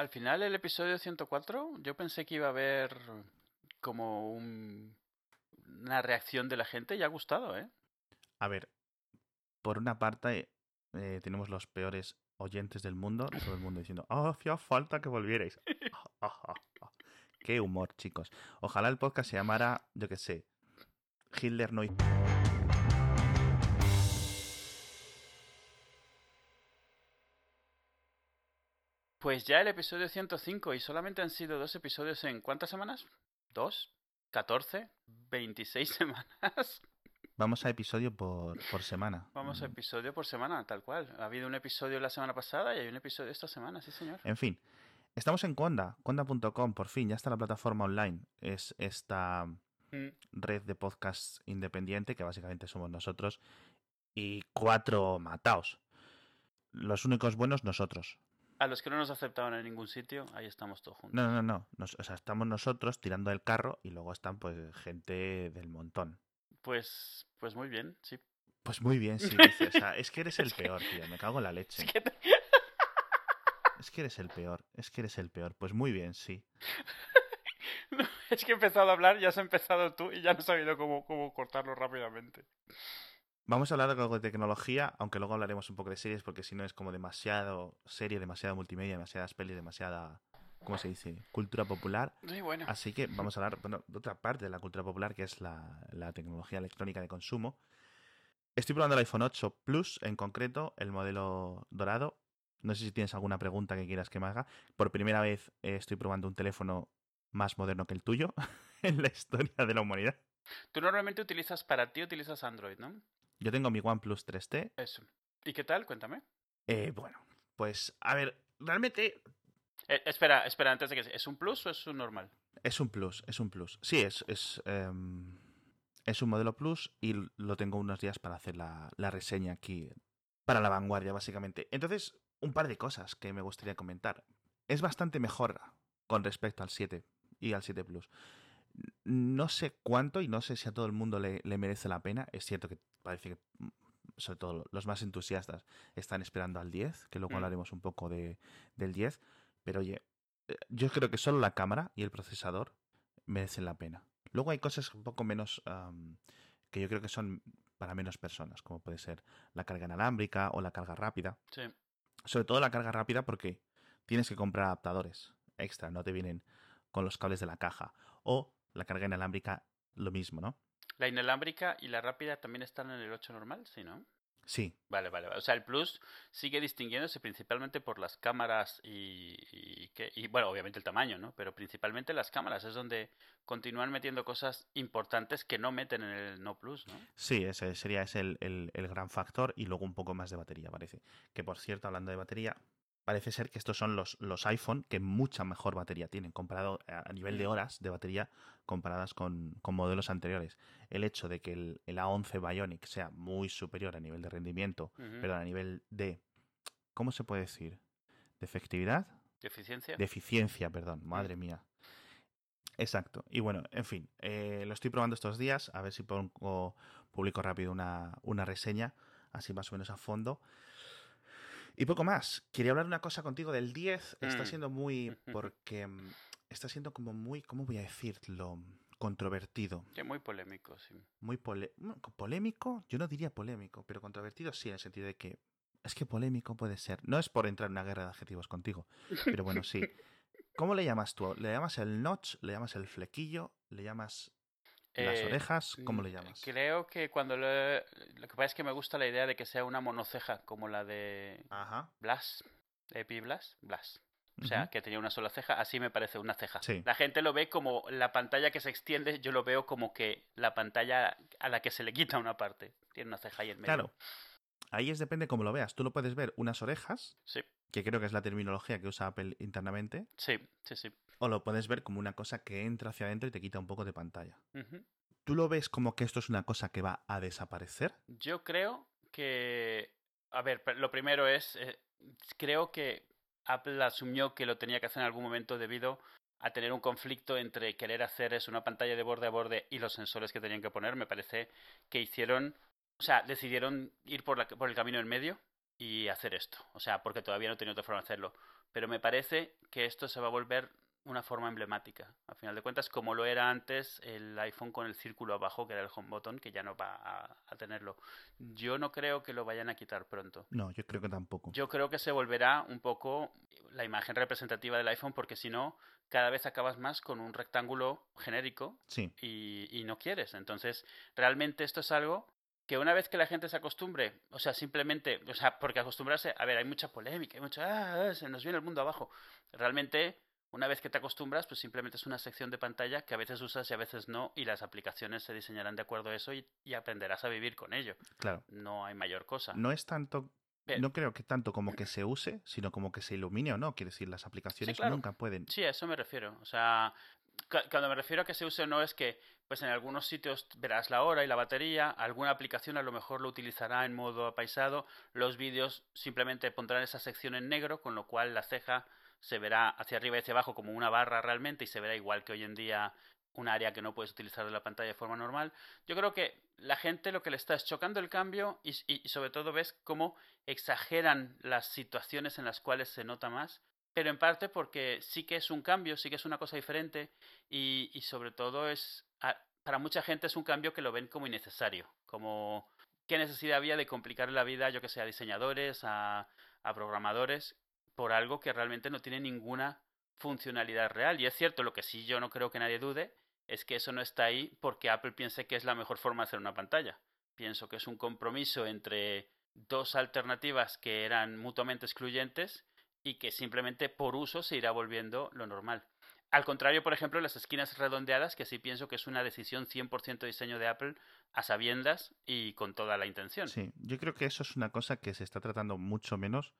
Al final, el episodio 104, yo pensé que iba a haber como un- una reacción de la gente y ha gustado, ¿eh? A ver, por una parte eh, tenemos los peores oyentes del mundo, todo el mundo diciendo, "Ah, hacía falta que volvierais. Qué humor, chicos. Ojalá el podcast se llamara, yo qué sé, Hitler no... Pues ya el episodio 105 y solamente han sido dos episodios en ¿cuántas semanas? ¿Dos? ¿14? ¿26 semanas? Vamos a episodio por, por semana. Vamos a Mm, episodio por semana, tal cual. Ha habido un episodio la semana pasada y hay un episodio esta semana, sí señor. En fin, estamos en Conda, conda.com, por fin, ya está la plataforma online. Es esta Mm. red de podcasts independiente, que básicamente somos nosotros, y cuatro mataos. Los únicos buenos nosotros. A los que no nos aceptaban en ningún sitio, ahí estamos todos juntos. No, no, no. Nos- o sea, estamos nosotros tirando el carro y luego están pues gente del montón. Pues, pues muy bien, sí. Pues muy bien, sí, dice. O sea, es que eres el peor, tío. Me cago en la leche. Es que te- Es que eres el peor. Es que eres el peor. Pues muy bien, sí. no, es que he empezado a hablar, ya has empezado tú y ya no he sabido cómo, cómo cortarlo rápidamente. Vamos a hablar de algo de tecnología, aunque luego hablaremos un poco de series, porque si no es como demasiado serie, demasiada multimedia, demasiadas pelis, demasiada, ¿cómo se dice? Cultura popular. Sí, bueno. Así que vamos a hablar bueno, de otra parte de la cultura popular, que es la, la tecnología electrónica de consumo. Estoy probando el iPhone 8 Plus, en concreto, el modelo dorado. No sé si tienes alguna pregunta que quieras que me haga. Por primera vez eh, estoy probando un teléfono más moderno que el tuyo en la historia de la humanidad. Tú normalmente utilizas, para ti utilizas Android, ¿no? Yo tengo mi OnePlus 3T. Eso. ¿Y qué tal? Cuéntame. Eh, bueno, pues a ver, realmente Eh, espera, espera, antes de que... ¿Es un plus o es un normal? es un plus, es un plus. Sí, es, es, em, es un modelo plus y lo tengo unos días para hacer la, la reseña aquí para la vanguardia, básicamente. Entonces, un par de cosas que me gustaría comentar. Es bastante mejor con respecto al 7 y al 7 Plus. No sé cuánto y no sé si a todo el mundo le, le merece la pena. Es cierto que parece que, mm, sobre todo los más entusiastas, están esperando al 10, que luego Mm. hablaremos un poco de, del 10. Pero oye, eh, yo creo que solo la cámara y el procesador merecen la pena. Luego hay cosas un poco menos am, que yo creo que son para menos personas, como puede ser la carga inalámbrica o la carga rápida. Sí. Sobre todo la carga rápida porque tienes que comprar adaptadores extra, no te vienen con los cables de la caja. O la carga inalámbrica, lo mismo, ¿no? La inalámbrica y la rápida también están en el 8 normal, ¿sí, no? Sí, Vale, vale, vale. O sea, el Plus sigue distinguiéndose principalmente por las cámaras y, y, que- y, bueno, obviamente el tamaño, ¿no? Pero principalmente las cámaras es donde continúan metiendo cosas importantes que no meten en el No Plus, ¿no? sí, ese sería ese el, el- el gran factor y luego un poco más de batería, parece. Que por cierto, hablando de batería, parece ser que estos son los, los iPhone que mucha mejor batería tienen, comparado a nivel de Mm. horas de batería comparadas con, con modelos anteriores. El hecho de que el, el A11 Bionic sea muy superior a nivel de rendimiento, Ujú. pero a nivel de, ¿cómo se puede decir? ¿De efectividad? ¿De eficiencia? De eficiencia, perdón, madre mía. Exacto. Y bueno, en fin, eh, lo estoy probando estos días, a ver si pongo, publico rápido una, una reseña, así más o menos a fondo. Y poco más. Quería hablar una cosa contigo del 10. Está Mm. siendo muy. porque mm, está siendo como muy. ¿Cómo voy a decirlo? Controvertido. Que muy polémico, sí. Muy pole- mm, polémico. Yo no diría polémico, pero controvertido sí, en el sentido de que. Es que polémico puede ser. No es por entrar en una guerra de adjetivos contigo, pero bueno, sí. ¿Cómo le llamas tú? ¿Le llamas el notch? ¿Le llamas el flequillo? ¿Le llamas las Eh, orejas? ¿Cómo le mm, llamas? Creo que cuando lo, he- lo que pasa es que me gusta la idea de que sea una monoceja, como la de Ajá. Blas, Epi Blas, Blas. O sea, que tenía una sola ceja, así me parece una ceja. Sí. La gente lo ve como la pantalla que se extiende, yo lo veo como que la pantalla a la que se le quita una parte. Tiene una ceja ahí en medio. Claro. Ahí es depende cómo lo veas. Tú lo puedes ver unas orejas, Sí, que creo que es la terminología que usa Apple internamente, sí, sí, sí. O lo puedes ver como una cosa que entra hacia adentro y te quita un poco de pantalla. ¿Tú lo ves como que esto es una cosa que va a desaparecer? Yo creo que... A ver, lo primero es, eh, creo que Apple asumió que lo tenía que hacer en algún momento debido a tener un conflicto entre querer hacer es una pantalla de borde a borde y los sensores que tenían que poner. Me parece que hicieron, o sea, decidieron ir por, la, por el camino en medio y hacer esto. O sea, porque todavía no tenía otra forma de hacerlo. Pero me parece que esto se va a volver una forma emblemática. A final de cuentas, como lo era antes el iPhone con el círculo abajo, que era el home button, que ya no va a, tenerlo. Yo no creo que lo vayan a quitar pronto. No, yo creo que tampoco. Yo creo que se volverá un poco la imagen representativa del iPhone, porque si no, cada vez acabas más con un rectángulo genérico sí. y, y no quieres. Entonces, realmente esto es algo que una vez que la gente se acostumbre, o sea, simplemente, o sea, porque acostumbrarse, a ver, hay mucha polémica, hay mucha, ah, se nos viene el mundo abajo. Realmente una vez que te acostumbras, pues simplemente es una sección de pantalla que a veces usas y a veces no, y las aplicaciones se diseñarán de acuerdo a eso y, aprenderás a vivir con ello. Claro. No hay mayor cosa. No es tanto no creo que tanto como que se use, sino como que se ilumine o no. Quiere decir, las aplicaciones nunca pueden. Sí, a eso me refiero. O sea, cuando me refiero a que se use o no es que, pues en algunos sitios verás la hora y la batería, alguna aplicación a lo mejor lo utilizará en modo apaisado, los vídeos simplemente pondrán esa sección en negro, con lo cual la ceja se verá hacia arriba y hacia abajo como una barra realmente y se verá igual que hoy en día un área que no puedes utilizar de la pantalla de forma normal. Yo creo que la gente lo que le está es chocando el cambio y, sobre todo ves cómo exageran las situaciones en las cuales se nota más, pero en parte porque sí que es un cambio, sí que es una cosa diferente y, sobre todo es, para mucha gente es un cambio que lo ven como innecesario, como qué necesidad había de complicar la vida, yo que sé, a diseñadores, a programadores, por algo que realmente no tiene ninguna funcionalidad real. Y es cierto, lo que sí yo no creo que nadie dude es que eso no está ahí porque Apple piense que es la mejor forma de hacer una pantalla. Pienso que es un compromiso entre dos alternativas que eran mutuamente excluyentes y que simplemente por uso se irá volviendo lo normal. Al contrario, por ejemplo, las esquinas redondeadas, que sí pienso que es una decisión 100% diseño de Apple a sabiendas y con toda la intención. Sí, yo creo que eso es una cosa que se está tratando mucho menos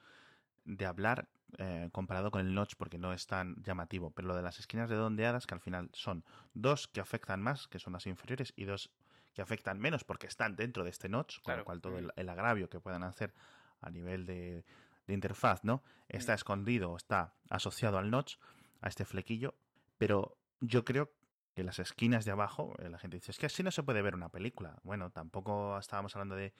de hablar eh, comparado con el notch porque no es tan llamativo, pero lo de las esquinas redondeadas que al final son dos que afectan más, que son las inferiores, y dos que afectan menos porque están dentro de este notch, con lo cual todo el, agravio que puedan hacer a nivel de, interfaz, ¿no? Está escondido, está asociado al notch, a este flequillo, pero yo creo que las esquinas de abajo, eh, la gente dice, es que así no se puede ver una película. Bueno, tampoco estábamos hablando de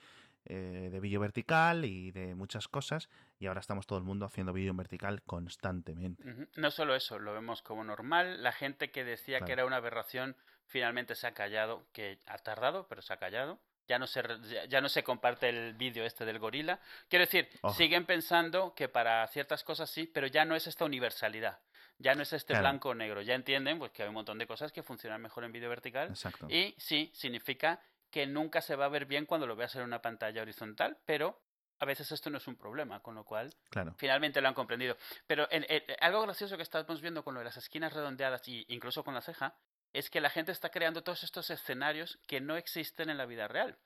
eh, de vídeo vertical y de muchas cosas y ahora estamos todo el mundo haciendo vídeo vertical constantemente. No solo eso, lo vemos como normal. La gente que decía que era una aberración finalmente se ha callado, que ha tardado, pero se ha callado. Ya no se, ya no se comparte el vídeo este del gorila. Quiero decir, siguen pensando que para ciertas cosas sí, pero ya no es esta universalidad. Ya no es este blanco o negro. Ya entienden pues, que hay un montón de cosas que funcionan mejor en vídeo vertical. Exacto. Y sí, significa que nunca se va a ver bien cuando lo veas en una pantalla horizontal, pero a veces esto no es un problema, con lo cual finalmente lo han comprendido. Pero algo gracioso que estamos viendo con lo de las esquinas redondeadas e incluso con la ceja es que la gente está creando todos estos escenarios que no existen en la vida real.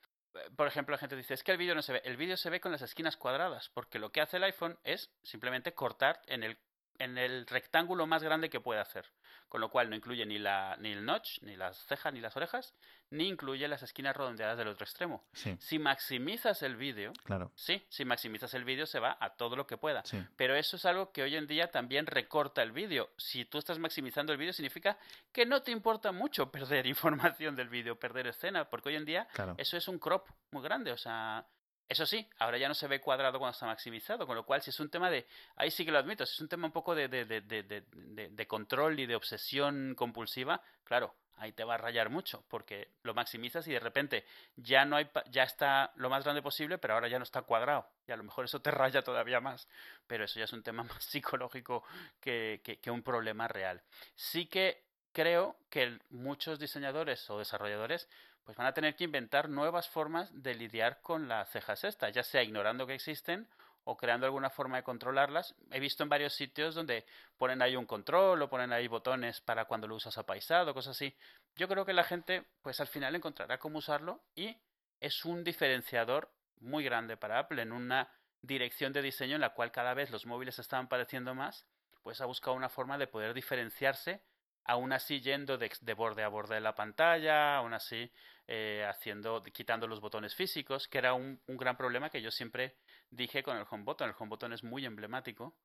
Por ejemplo, la gente dice, es que el vídeo no se ve. El vídeo se ve con las esquinas cuadradas, porque lo que hace el iPhone es simplemente cortar en el en el rectángulo más grande que puede hacer. Con lo cual no incluye ni, la, ni el notch, ni las cejas, ni las orejas, ni incluye las esquinas redondeadas del otro extremo. Si maximizas el vídeo, claro. sí, si maximizas el vídeo se va a todo lo que pueda. Pero eso es algo que hoy en día también recorta el vídeo. Si tú estás maximizando el vídeo significa que no te importa mucho perder información del vídeo, perder escena, porque hoy en día eso es un crop muy grande. O sea, eso sí, ahora ya no se ve cuadrado cuando está maximizado, con lo cual si es un tema de, ahí sí que lo admito, si es un tema un poco de, de, de, de, control y de obsesión compulsiva, claro, ahí te va a rayar mucho, porque lo maximizas y de repente ya no hay, ya está lo más grande posible, pero ahora ya no está cuadrado, y a lo mejor eso te raya todavía más, pero eso ya es un tema más psicológico que, que, que un problema real. Sí que creo que muchos diseñadores o desarrolladores pues van a tener que inventar nuevas formas de lidiar con las cejas estas, ya sea ignorando que existen o creando alguna forma de controlarlas. He visto en varios sitios donde ponen ahí un control o ponen ahí botones para cuando lo usas apaisado, cosas así. Yo creo que la gente, pues al final encontrará cómo usarlo y es un diferenciador muy grande para Apple en una dirección de diseño en la cual cada vez los móviles estaban pareciendo más, pues ha buscado una forma de poder diferenciarse aún así yendo de, borde a borde de la pantalla, aún así eh, haciendo, quitando los botones físicos, que era un, gran problema que yo siempre dije con el home button. El home button es muy emblemático.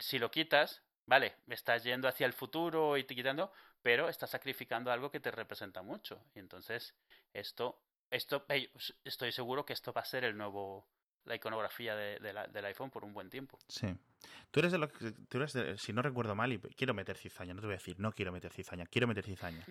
Si lo quitas, vale, estás yendo hacia el futuro y te quitando, pero estás sacrificando algo que te representa mucho. Y entonces, esto, esto, estoy seguro que esto va a ser el nuevo, la iconografía de, de la- del iPhone por un buen tiempo. Sí. Tú eres de los que, tú eres de- si no recuerdo mal, y quiero meter cizaña, no te voy a decir, no quiero meter cizaña, quiero meter cizaña.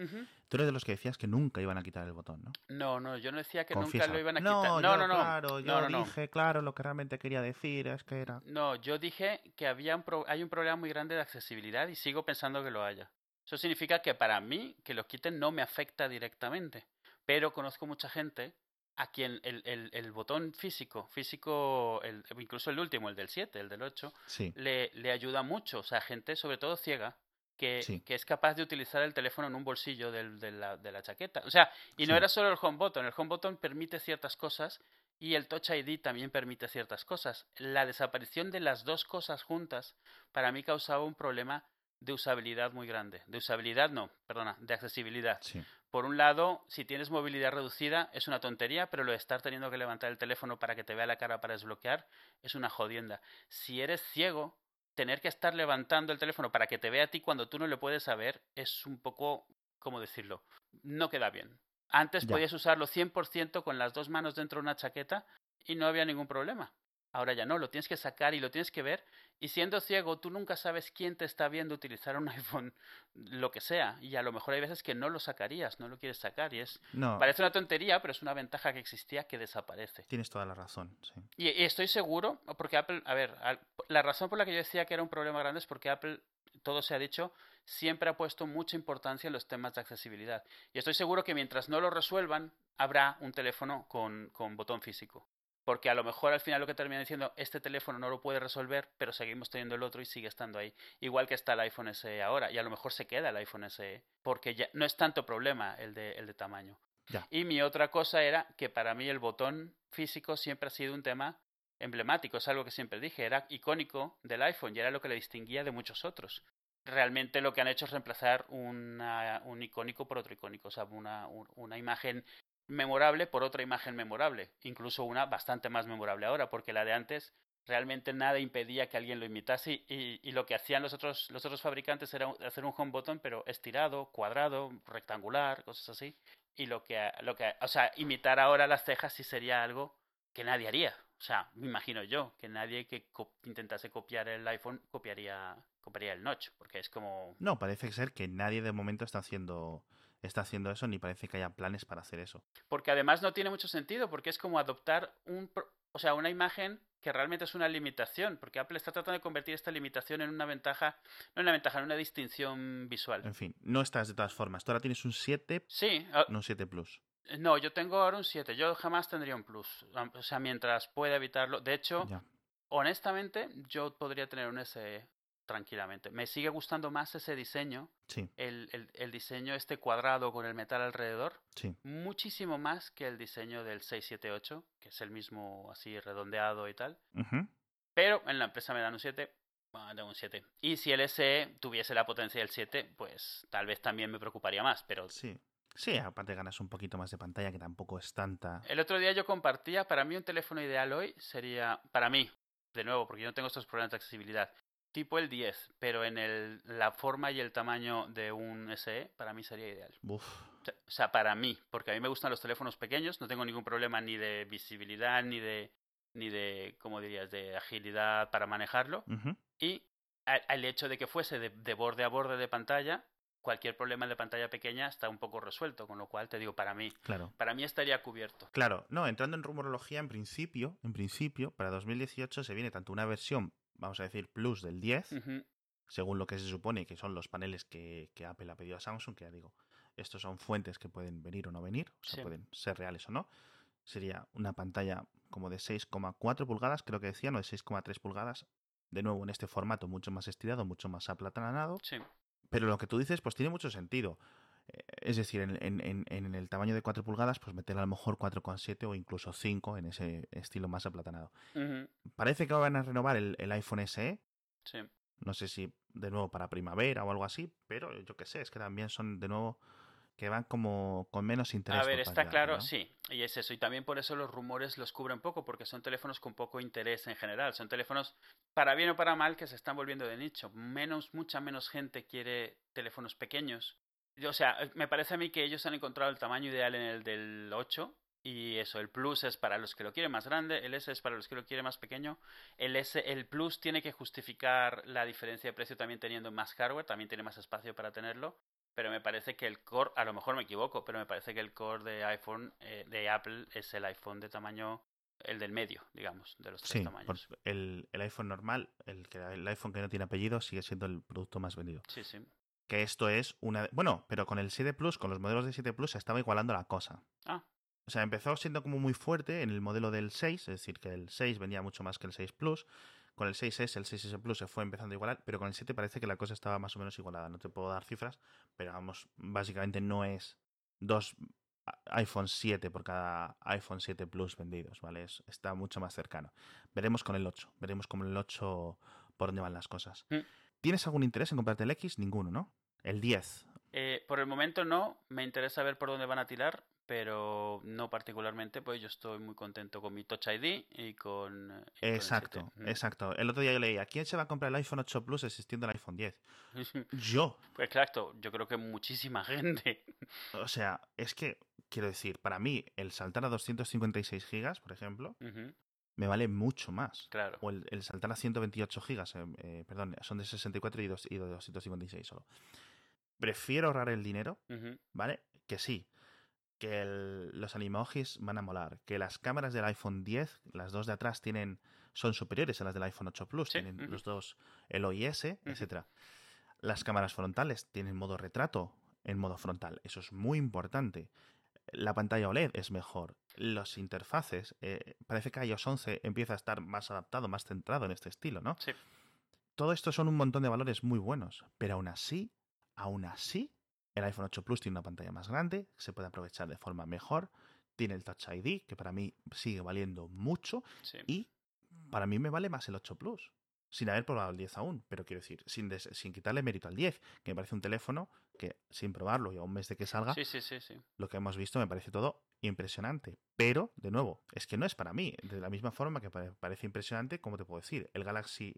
Tú eres de los que decías que nunca iban a quitar el botón, ¿no? No, no, yo no decía que Confiesa. nunca lo iban a quitar. No, no, no. Claro, yo no, no, no. dije, claro, lo que realmente quería decir es que era. No, yo dije que había un pro- hay un problema muy grande de accesibilidad y sigo pensando que lo haya. Eso significa que para mí que lo quiten no me afecta directamente. Pero conozco mucha gente a quien el, el, el botón físico, físico, el, incluso el último, el del 7, el del 8, Sí, le, le ayuda mucho. O sea, gente sobre todo ciega. Que, Sí. que es capaz de utilizar el teléfono en un bolsillo del- de, la, de la chaqueta. O sea, y no Sí. era solo el home button. El home button permite ciertas cosas y el Touch ID también permite ciertas cosas. La desaparición de las dos cosas juntas para mí causaba un problema de usabilidad muy grande. De usabilidad no, perdona, de accesibilidad. sí. Por un lado, si tienes movilidad reducida es una tontería, pero lo de estar teniendo que levantar el teléfono para que te vea la cara para desbloquear es una jodienda. Si eres ciego, tener que estar levantando el teléfono para que te vea a ti cuando tú no le puedes saber es un poco, ¿cómo decirlo? No queda bien. Antes Ya. podías usarlo 100% con las dos manos dentro de una chaqueta y no había ningún problema. Ahora ya no, lo tienes que sacar y lo tienes que ver. Y siendo ciego, tú nunca sabes quién te está viendo utilizar un iPhone, lo que sea. Y a lo mejor hay veces que no lo sacarías, no lo quieres sacar. Y es. No, Parece una tontería, pero es una ventaja que existía que desaparece. tienes toda la razón, sí. Y, y estoy seguro, porque Apple, a ver, la razón por la que yo decía que era un problema grande es porque Apple, todo se ha dicho, siempre ha puesto mucha importancia en los temas de accesibilidad. Y estoy seguro que mientras no lo resuelvan, habrá un teléfono con, con botón físico. Porque a lo mejor al final lo que termina diciendo, este teléfono no lo puede resolver, pero seguimos teniendo el otro y sigue estando ahí. Igual que está el iPhone SE ahora, y a lo mejor se queda el iPhone SE, porque ya no es tanto problema el de, el de tamaño. Ya. Y mi otra cosa era que para mí el botón físico siempre ha sido un tema emblemático, es algo que siempre dije, era icónico del iPhone y era lo que le distinguía de muchos otros. Realmente lo que han hecho es reemplazar una- un icónico por otro icónico, o sea, una, un- una imagen memorable por otra imagen memorable, incluso una bastante más memorable ahora, porque la de antes realmente nada impedía que alguien lo imitase y, lo que hacían los otros, los otros fabricantes era hacer un home button pero estirado, cuadrado, rectangular, cosas así. Y lo que, lo que, o sea, imitar ahora las cejas sí sería algo que nadie haría. O sea, me imagino yo que nadie que intentase copiar el iPhone copiaría, copiaría el notch, porque es como... No, parece ser que nadie de momento está haciendo, está haciendo eso, ni parece que haya planes para hacer eso. Porque además no tiene mucho sentido, porque es como adoptar un, o sea, una imagen que realmente es una limitación, porque Apple está tratando de convertir esta limitación en una ventaja, no en una ventaja, en una distinción visual. En fin, no estás de todas formas. Tú ahora tienes un 7, Sí, ah, no un 7 Plus. no, yo tengo ahora un 7, yo jamás tendría un plus, o sea, mientras pueda evitarlo. De hecho, Ya. honestamente, yo podría tener un SE tranquilamente. Me sigue gustando más ese diseño, Sí, el, el, el diseño este cuadrado con el metal alrededor, sí. muchísimo más que el diseño del 678, que es el mismo así redondeado y tal. Pero en la empresa me dan un 7, bueno, tengo un 7. Y si el SE tuviese la potencia del 7, pues tal vez también me preocuparía más. Pero Sí. Sí, aparte ganas un poquito más de pantalla, que tampoco es tanta. el otro día yo compartía, para mí un teléfono ideal hoy sería, para mí, de nuevo, porque yo no tengo estos problemas de accesibilidad, tipo el 10, pero en el, la forma y el tamaño de un SE, para mí sería ideal. Uf. O sea- para mí, porque a mí me gustan los teléfonos pequeños, no tengo ningún problema ni de visibilidad, ni de, ni de, ¿cómo dirías?, de agilidad para manejarlo. Y al hecho de que fuese de, de borde a borde de pantalla, cualquier problema de pantalla pequeña está un poco resuelto, con lo cual te digo, para mí, Claro. para mí estaría cubierto. Claro, no, entrando en rumorología, en principio, en principio, para 2018 se viene tanto una versión, vamos a decir, Plus del 10, Ujú, según lo que se supone que son los paneles que, que Apple ha pedido a Samsung, que ya digo, estos son fuentes que pueden venir o no venir, o sea, Sí. pueden ser reales o no. Sería una pantalla como de 6,4 pulgadas, creo que decían, o de 6,3 pulgadas. De nuevo, en este formato mucho más estirado, mucho más aplatanado. Sí, Pero lo que tú dices, pues tiene mucho sentido. Es decir, en, en- en- el tamaño de 4 pulgadas, pues meter a lo mejor 4,7 o incluso 5 en ese estilo más aplatanado. Parece que van a renovar el, el iPhone SE. sí. No sé si de nuevo para primavera o algo así, pero yo qué sé, es que también son de nuevo que van como con menos interés. A ver, está claro, sí, y es eso. Y también por eso los rumores los cubren poco, porque son teléfonos con poco interés en general. Son teléfonos, para bien o para mal, que se están volviendo de nicho. Menos, mucha menos gente quiere teléfonos pequeños. O sea, me parece a mí que ellos han encontrado el tamaño ideal en el del 8 Y eso, el Plus es para los que lo quieren más grande, el S es para los que lo quieren más pequeño. El S, el Plus tiene que justificar la diferencia de precio también teniendo más hardware, también tiene más espacio para tenerlo. Pero me parece que el core, a lo mejor me equivoco, pero me parece que el core de iPhone, eh, de Apple, es el iPhone de tamaño, el del medio, digamos, de los tres Sí, tamaños. el, el iPhone normal, el, que, el iPhone que no tiene apellido, sigue siendo el producto más vendido. Sí, sí. Que esto es una... Bueno, pero con el 7 Plus, con los modelos de 7 Plus, se estaba igualando la cosa. Ah, O sea, empezó siendo como muy fuerte en el modelo del 6, es decir, que el 6 vendía mucho más que el 6 Plus. Con el 6S, el 6S Plus se fue empezando a igualar, pero con el 7 parece que la cosa estaba más o menos igualada. No te puedo dar cifras, pero vamos, básicamente no es dos iPhone 7 por cada iPhone 7 Plus vendidos, ¿vale? Es- está mucho más cercano. Veremos con el 8, veremos con el 8 por dónde van las cosas. Mm. ¿Tienes algún interés en comprarte el X? Ninguno, ¿no? El 10. Eh, por el momento no, me interesa ver por dónde van a tirar, pero no particularmente, pues yo estoy muy contento con mi Touch ID y con... eh, y con el Exacto, 7. exacto. El otro día yo leía, ¿quién se va a comprar el iPhone 8 Plus existiendo el iPhone 10? Yo. Pues exacto, yo creo que muchísima gente. O sea, es que, quiero decir, para mí el saltar a 256 gigas, por ejemplo, Ujú, me vale mucho más. Claro. O el, el saltar a 128 gigas, eh, eh, perdón, son de 64 y, dos- y de 256 solo. Prefiero ahorrar el dinero, ¿vale? Que sí, que el- los animojis van a molar, que las cámaras del iPhone 10, las dos de atrás tienen son superiores a las del iPhone 8 Plus, Sí, tienen los dos el OIS, etcétera. Las cámaras frontales tienen modo retrato en modo frontal, eso es muy importante. La pantalla OLED es mejor. Los interfaces, eh, parece que iOS 11 empieza a estar más adaptado, más centrado en este estilo, ¿no? Sí. Todo esto son un montón de valores muy buenos, pero aún así, aún así, el iPhone 8 Plus tiene una pantalla más grande, se puede aprovechar de forma mejor, tiene el Touch ID, que para mí sigue valiendo mucho, Sí. y para mí me vale más el 8 Plus, sin haber probado el 10 aún, pero quiero decir, sin, des- sin quitarle mérito al 10, que me parece un teléfono que sin probarlo y a un mes de que salga, Sí, sí, sí, sí. lo que hemos visto me parece todo impresionante. Pero, de nuevo, es que no es para mí. De la misma forma que pare- parece impresionante, como te puedo decir, el Galaxy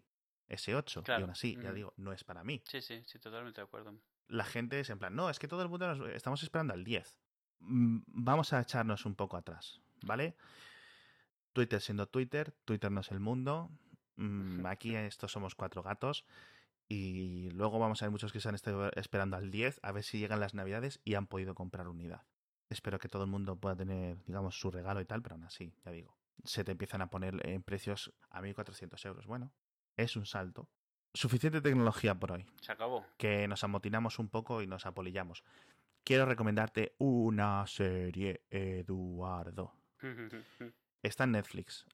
S8. Claro. Y aún así, ya Ujú. digo, no es para mí. Sí, sí, sí, totalmente de acuerdo. La gente es en plan, no, es que todo el mundo nos- estamos esperando al 10. Mm, Vamos a echarnos un poco atrás, ¿vale? Twitter siendo Twitter, Twitter no es el mundo. Mm, Aquí estos somos cuatro gatos. Y luego vamos a ver muchos que se han estado esperando al 10 a ver si llegan las navidades y han podido comprar unidad. Espero que todo el mundo pueda tener, digamos, su regalo y tal, pero aún así, ya digo, se te empiezan a poner en precios a 1.400 euros. Bueno, es un salto. Suficiente tecnología por hoy Se acabó. que nos amotinamos un poco y nos apolillamos. Quiero recomendarte una serie, Eduardo. Está en Netflix.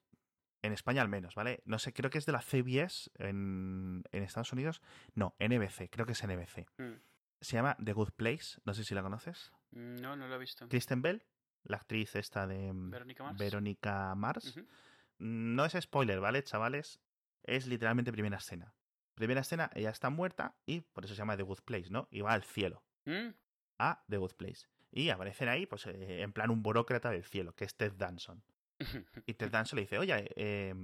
En España al menos, ¿vale? No sé, creo que es de la CBS en, en Estados Unidos. No, NBC, creo que es NBC. Mm. Se llama The Good Place, no sé si la conoces. No, no lo he visto. Kristen Bell, la actriz esta de mm, Verónica Mars. Verónica Mars. Ujú. No es spoiler, ¿vale, chavales? Es literalmente primera escena. Primera escena, ella está muerta y por eso se llama The Good Place, ¿no? Y va al cielo. Mm, a The Good Place. Y aparecen ahí, pues, eh, en plan un burócrata del cielo, que es Ted Danson. Y Ted Danson le dice, oye, eh,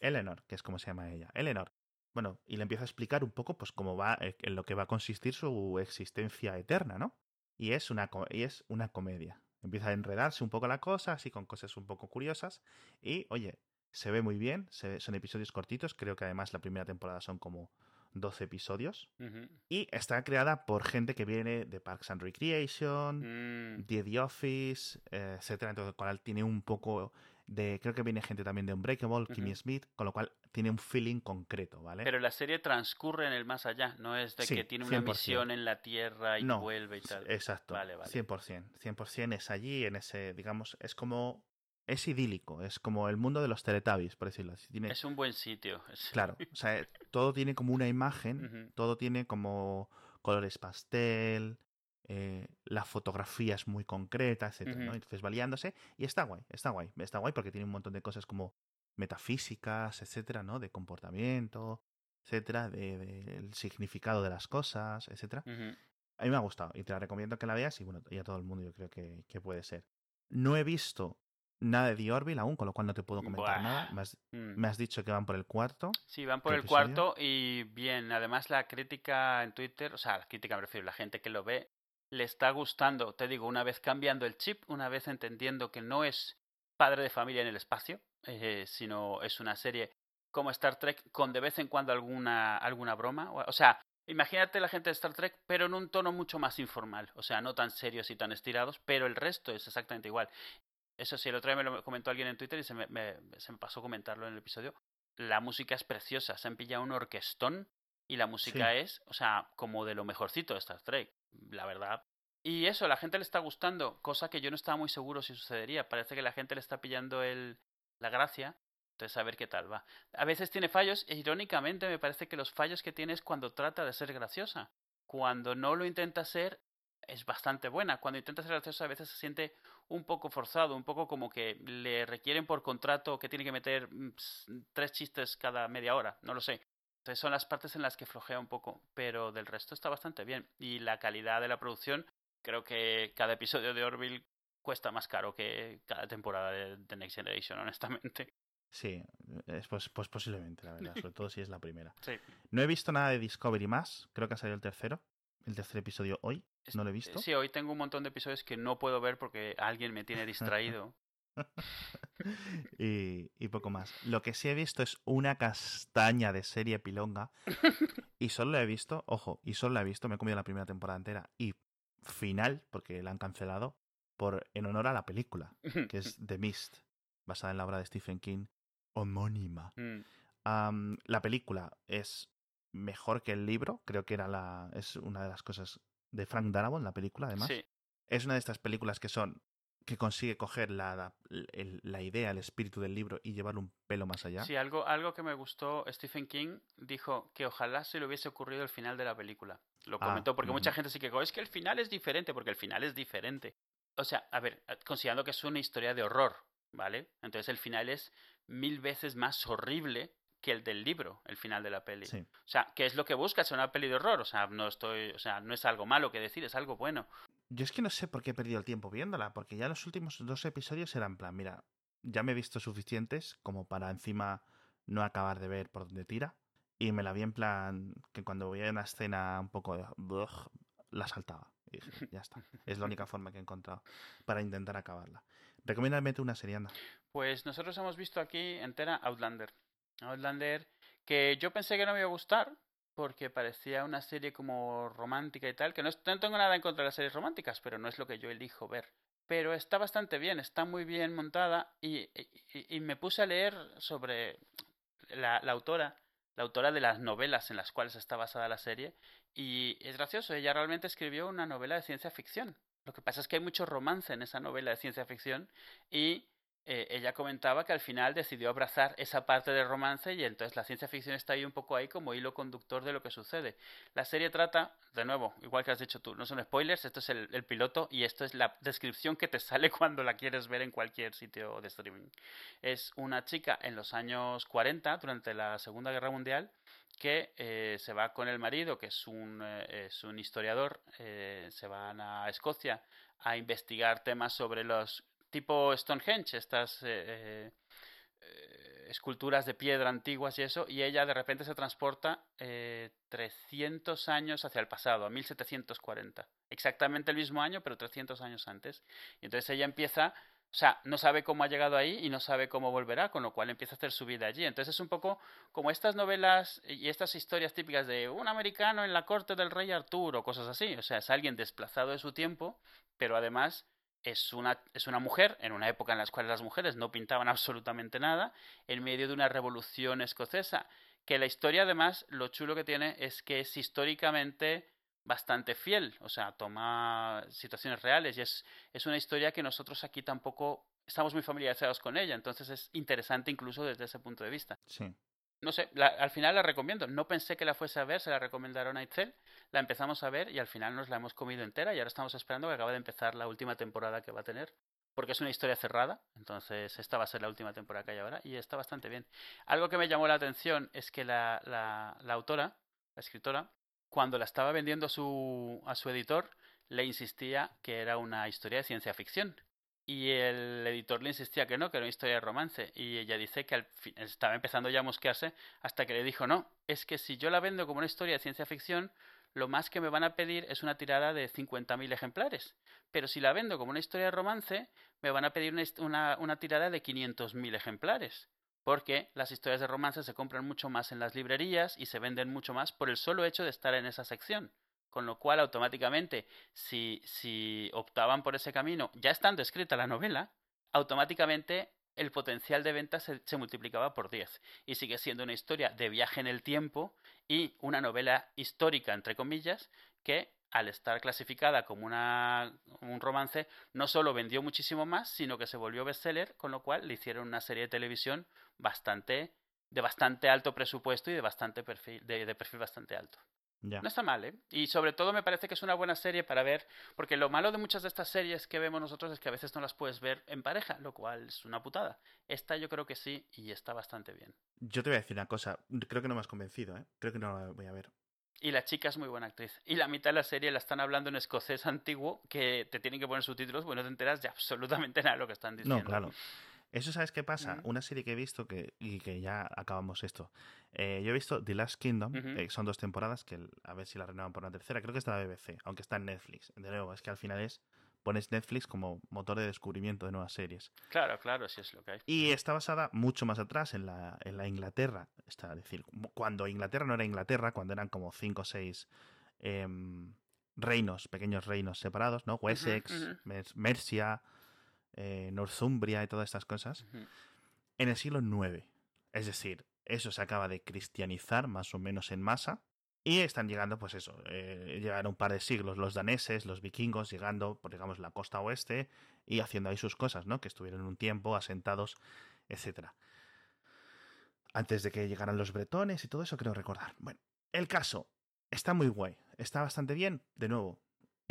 Eleanor, que es como se llama ella, Eleanor. Bueno, y le empieza a explicar un poco, pues, cómo va, eh, en lo que va a consistir su existencia eterna, ¿no? Y es una, y es una comedia. Empieza a enredarse un poco la cosa, así con cosas un poco curiosas. Y, oye, se ve muy bien, se son episodios cortitos, creo que además la primera temporada son como 12 episodios. Y está creada por gente que viene de Parks and Recreation, Mm, de The Office, eh, etcétera. Entonces, con lo cual tiene un poco de. Creo que viene gente también de Unbreakable, Kimmy Ujú. Smith, con lo cual tiene un feeling concreto, ¿vale? Pero la serie transcurre en el más allá, no es de Sí, que tiene una 100%. misión en la Tierra y No, vuelve y tal. Exacto. Vale, vale. 100%. 100% es allí, en ese, digamos, es como. Es idílico, es como el mundo de los Teletubbies, por decirlo así. Tiene, Es un buen sitio. es- Claro, o sea, todo tiene como una imagen, todo tiene como colores pastel, eh, la fotografía es muy concreta. Ujú. Entonces y está guay, está guay, está guay porque tiene un montón de cosas como metafísicas, etcétera, ¿no? De comportamiento, etcétera, de, de- el significado de las cosas, etcétera. A mí me ha gustado y te la recomiendo que la veas y bueno, y a todo el mundo yo creo que, que puede ser. No he visto nada de The Orville aún, con lo cual no te puedo comentar Buah. nada. Me has, Mm. me has dicho que van por el cuarto. Sí, van por ¿Qué el episodio? cuarto y bien, además la crítica en Twitter, o sea, la crítica me refiero, la gente que lo ve, le está gustando, te digo, una vez cambiando el chip, una vez entendiendo que no es padre de familia en el espacio, eh, sino es una serie como Star Trek con de vez en cuando alguna, alguna broma. O sea, imagínate la gente de Star Trek, pero en un tono mucho más informal. O sea, no tan serios y tan estirados, pero el resto es exactamente igual. Eso sí, el otro día me lo comentó alguien en Twitter y se me, se me pasó comentarlo en el episodio. La música es preciosa, se han pillado un orquestón y la música es, o sea, como de lo mejorcito de Star Trek, la verdad. Y eso, la gente le está gustando, cosa que yo no estaba muy seguro si sucedería. Parece que la gente le está pillando el, la gracia entonces, a ver qué tal va. A veces tiene fallos, e irónicamente me parece que los fallos que tiene es cuando trata de ser graciosa. Cuando no lo intenta ser, es bastante buena. Cuando intenta ser graciosa, a veces se siente un poco forzado, un poco como que le requieren por contrato que tiene que meter mm, tres chistes cada media hora, no lo sé. Entonces son las partes en las que flojea un poco, pero del resto está bastante bien. Y la calidad de la producción, creo que cada episodio de Orville cuesta más caro que cada temporada de, The Next Generation, honestamente. Sí, es, pues, pues posiblemente, la verdad, sobre todo si es la primera. No he visto nada de Discovery más, creo que ha salido el tercero, el tercer episodio hoy, no lo he visto. Sí, hoy tengo un montón de episodios que no puedo ver porque alguien me tiene distraído. y, y, poco más. Lo que sí he visto es una castaña de serie pilonga. y solo la he visto, ojo, y solo la he visto, me he comido la primera temporada entera. Y final, porque la han cancelado, por en honor a la película, que es The Mist, basada en la obra de Stephen King homónima. Mm. la película es mejor que el libro, creo que era la es una de las cosas de Frank Darabont, la película además. Es una de estas películas que son que consigue coger la, la, idea, el espíritu del libro y llevarlo un pelo más allá. Sí, algo, algo que me gustó, Stephen King dijo que ojalá se le hubiese ocurrido el final de la película. Lo ah, comentó, porque mucha gente sí que es que el final es diferente, porque el final es diferente. O sea, a ver, considerando que es una historia de horror, ¿vale? Entonces el final es mil veces más horrible que el del libro, el final de la peli. O sea, ¿qué es lo que buscas en una peli de horror? O sea, no estoy, o sea, no es algo malo que decir, es algo bueno. Yo es que no sé por qué he perdido el tiempo viéndola, porque ya los últimos dos episodios eran plan, mira, ya me he visto suficientes como para encima no acabar de ver por dónde tira. Y me la vi en plan que cuando veía una escena un poco de... la saltaba. Y dije, ya está. Es la única forma que he encontrado para intentar acabarla. Recomiéndame una serie, anda. Pues nosotros hemos visto aquí entera Outlander. Outlander, que yo pensé que no me iba a gustar, porque parecía una serie como romántica y tal, que no, tengo nada en contra de las series románticas, pero no es lo que yo elijo ver. Pero está bastante bien, está muy bien montada y, y, me puse a leer sobre la, la, autora, la autora de las novelas en las cuales está basada la serie, y es gracioso, ella realmente escribió una novela de ciencia ficción. Lo que pasa es que hay mucho romance en esa novela de ciencia ficción y eh, ella comentaba que al final decidió abrazar esa parte del romance y entonces la ciencia ficción está ahí un poco ahí como hilo conductor de lo que sucede. La serie trata, de nuevo, igual que has dicho tú, no son spoilers, esto es el, piloto y esto es la descripción que te sale cuando la quieres ver en cualquier sitio de streaming. Es una chica en los años 40, durante la Segunda Guerra Mundial, que eh, se va con el marido, que es un, eh, es un historiador, se van a Escocia a investigar temas sobre los tipo Stonehenge, estas esculturas de piedra antiguas y eso, y ella de repente se transporta 300 años hacia el pasado, a 1740. Exactamente el mismo año, pero 300 años antes. Y entonces ella empieza o sea, no sabe cómo ha llegado ahí y no sabe cómo volverá, con lo cual empieza a hacer su vida allí. Entonces es un poco como estas novelas y estas historias típicas de un americano en la corte del rey Arturo, cosas así. O sea, es alguien desplazado de su tiempo, pero además es una, es una mujer en una época en la cual las mujeres no pintaban absolutamente nada, en medio de una revolución escocesa. Que la historia, además, lo chulo que tiene es que es históricamente bastante fiel, o sea, toma situaciones reales y es, es una historia que nosotros aquí tampoco estamos muy familiarizados con ella, entonces es interesante incluso desde ese punto de vista. Sí. No sé, al final la recomiendo. No pensé que la fuese a ver, se la recomendaron a Itzel, la empezamos a ver y al final nos la hemos comido entera y ahora estamos esperando que acabe de empezar la última temporada que va a tener, porque es una historia cerrada, entonces esta va a ser la última temporada que hay ahora y está bastante bien. Algo que me llamó la atención es que la, la, la autora, la escritora, cuando la estaba vendiendo su, a su editor, le insistía que era una historia de ciencia ficción. Y el editor le insistía que no, que era una historia de romance. Y ella dice que al fin, estaba empezando ya a mosquearse hasta que le dijo, no, es que si yo la vendo como una historia de ciencia ficción, lo más que me van a pedir es una tirada de 50.000 ejemplares. Pero si la vendo como una historia de romance, me van a pedir una, una, tirada de 500.000 ejemplares. Porque las historias de romance se compran mucho más en las librerías y se venden mucho más por el solo hecho de estar en esa sección. Con lo cual, automáticamente, si, optaban por ese camino, ya estando escrita la novela, automáticamente el potencial de venta se, se, multiplicaba por 10. Y sigue siendo una historia de viaje en el tiempo y una novela histórica, entre comillas, que al estar clasificada como una, un romance, no solo vendió muchísimo más, sino que se volvió bestseller, con lo cual le hicieron una serie de televisión bastante de bastante alto presupuesto y de bastante perfil, de perfil bastante alto. No está mal, ¿eh? Y sobre todo me parece que es una buena serie para ver, porque lo malo de muchas de estas series que vemos nosotros es que a veces no las puedes ver en pareja, lo cual es una putada. Esta yo creo que sí y está bastante bien. Yo te voy a decir una cosa, creo que no me has convencido, ¿eh? Creo que no la voy a ver. Y la chica es muy buena actriz. Y la mitad de la serie la están hablando en escocés antiguo, que te tienen que poner subtítulos, pues no te enteras de absolutamente nada de lo que están diciendo. No, claro. Eso, ¿sabes qué pasa? Una serie que he visto que, y que ya acabamos esto. Eh, yo he visto The Last Kingdom, eh, son dos temporadas, que a ver si la renuevan por una tercera. Creo que está la BBC, aunque está en Netflix. De nuevo, es que al final es pones Netflix como motor de descubrimiento de nuevas series. Claro, claro, sí es lo que hay. Y está basada mucho más atrás en la, en la Inglaterra. Está, es decir, cuando Inglaterra no era Inglaterra, cuando eran como cinco o seis em, reinos, pequeños reinos separados, ¿no? Wessex, Mercia, eh, Northumbria y todas estas cosas, en el siglo IX. Es decir, eso se acaba de cristianizar más o menos en masa. Y están llegando, pues eso, eh, llegaron un par de siglos los daneses, los vikingos, llegando por, digamos, la costa oeste y haciendo ahí sus cosas, ¿no? Que estuvieron un tiempo asentados, etcétera. Antes de que llegaran los bretones y todo eso, creo recordar. Bueno, el caso está muy guay, está bastante bien. De nuevo,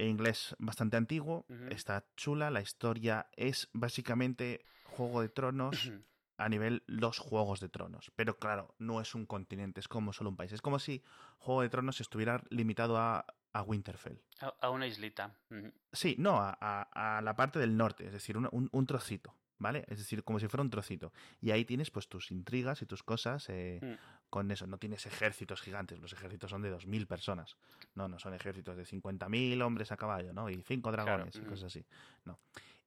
inglés bastante antiguo, está chula, la historia es básicamente Juego de Tronos a nivel los Juegos de Tronos, pero claro, no es un continente, es como solo un país, es como si Juego de Tronos estuviera limitado a, a Winterfell. A, una islita. Sí, no, a, a, la parte del norte, es decir, un, un, trocito. ¿Vale? Es decir, como si fuera un trocito. Y ahí tienes pues tus intrigas y tus cosas. Eh, mm con eso. No tienes ejércitos gigantes, los ejércitos son de 2.000 personas. No, no son ejércitos de 50.000 hombres a caballo, ¿no? Y cinco dragones y cosas así. No.